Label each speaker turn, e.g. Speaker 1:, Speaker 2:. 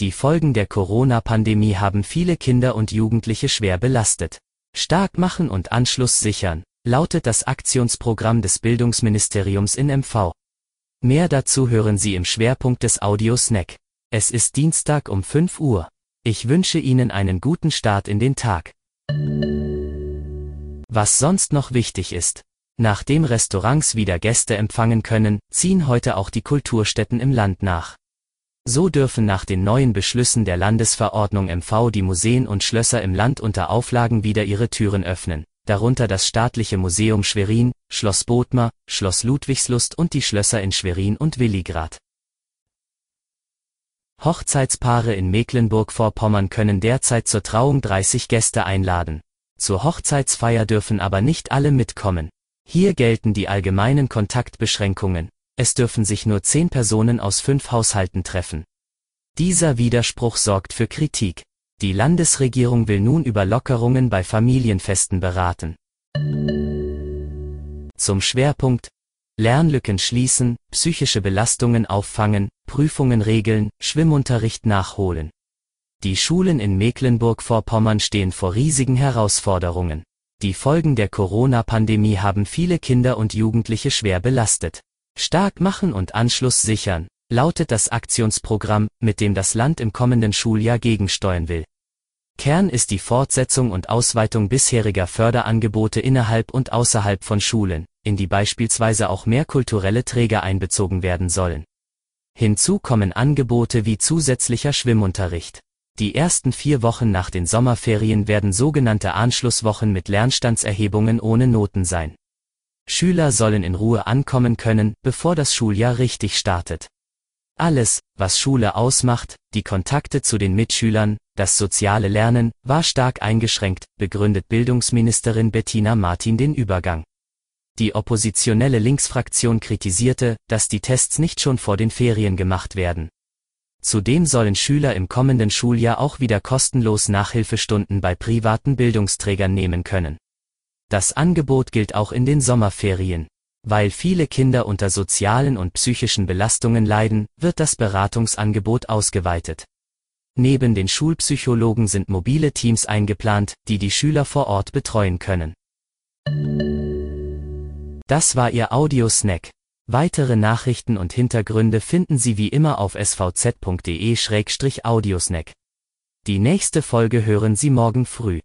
Speaker 1: Die Folgen der Corona-Pandemie haben viele Kinder und Jugendliche schwer belastet. Stark machen und Anschluss sichern, lautet das Aktionsprogramm des Bildungsministeriums in MV. Mehr dazu hören Sie im Schwerpunkt des Audio-Snack. Es ist Dienstag um 5 Uhr. Ich wünsche Ihnen einen guten Start in den Tag. Was sonst noch wichtig ist. Nachdem Restaurants wieder Gäste empfangen können, ziehen heute auch die Kulturstätten im Land nach. So dürfen nach den neuen Beschlüssen der Landesverordnung MV die Museen und Schlösser im Land unter Auflagen wieder ihre Türen öffnen, darunter das Staatliche Museum Schwerin, Schloss Bodmer, Schloss Ludwigslust und die Schlösser in Schwerin und Willigrad. Hochzeitspaare in Mecklenburg-Vorpommern können derzeit zur Trauung 30 Gäste einladen. Zur Hochzeitsfeier dürfen aber nicht alle mitkommen. Hier gelten die allgemeinen Kontaktbeschränkungen. Es dürfen sich nur 10 Personen aus fünf Haushalten treffen. Dieser Widerspruch sorgt für Kritik. Die Landesregierung will nun über Lockerungen bei Familienfesten beraten. Zum Schwerpunkt Lernlücken schließen, psychische Belastungen auffangen, Prüfungen regeln, Schwimmunterricht nachholen. Die Schulen in Mecklenburg-Vorpommern stehen vor riesigen Herausforderungen. Die Folgen der Corona-Pandemie haben viele Kinder und Jugendliche schwer belastet. Stark machen und Anschluss sichern, lautet das Aktionsprogramm, mit dem das Land im kommenden Schuljahr gegensteuern will. Kern ist die Fortsetzung und Ausweitung bisheriger Förderangebote innerhalb und außerhalb von Schulen, in die beispielsweise auch mehr kulturelle Träger einbezogen werden sollen. Hinzu kommen Angebote wie zusätzlicher Schwimmunterricht. Die ersten vier Wochen nach den Sommerferien werden sogenannte Anschlusswochen mit Lernstandserhebungen ohne Noten sein. Schüler sollen in Ruhe ankommen können, bevor das Schuljahr richtig startet. Alles, was Schule ausmacht, die Kontakte zu den Mitschülern, das soziale Lernen, war stark eingeschränkt, begründet Bildungsministerin Bettina Martin den Übergang. Die oppositionelle Linksfraktion kritisierte, dass die Tests nicht schon vor den Ferien gemacht werden. Zudem sollen Schüler im kommenden Schuljahr auch wieder kostenlos Nachhilfestunden bei privaten Bildungsträgern nehmen können. Das Angebot gilt auch in den Sommerferien. Weil viele Kinder unter sozialen und psychischen Belastungen leiden, wird das Beratungsangebot ausgeweitet. Neben den Schulpsychologen sind mobile Teams eingeplant, die die Schüler vor Ort betreuen können. Das war Ihr Audiosnack. Weitere Nachrichten und Hintergründe finden Sie wie immer auf svz.de-audiosnack. Die nächste Folge hören Sie morgen früh.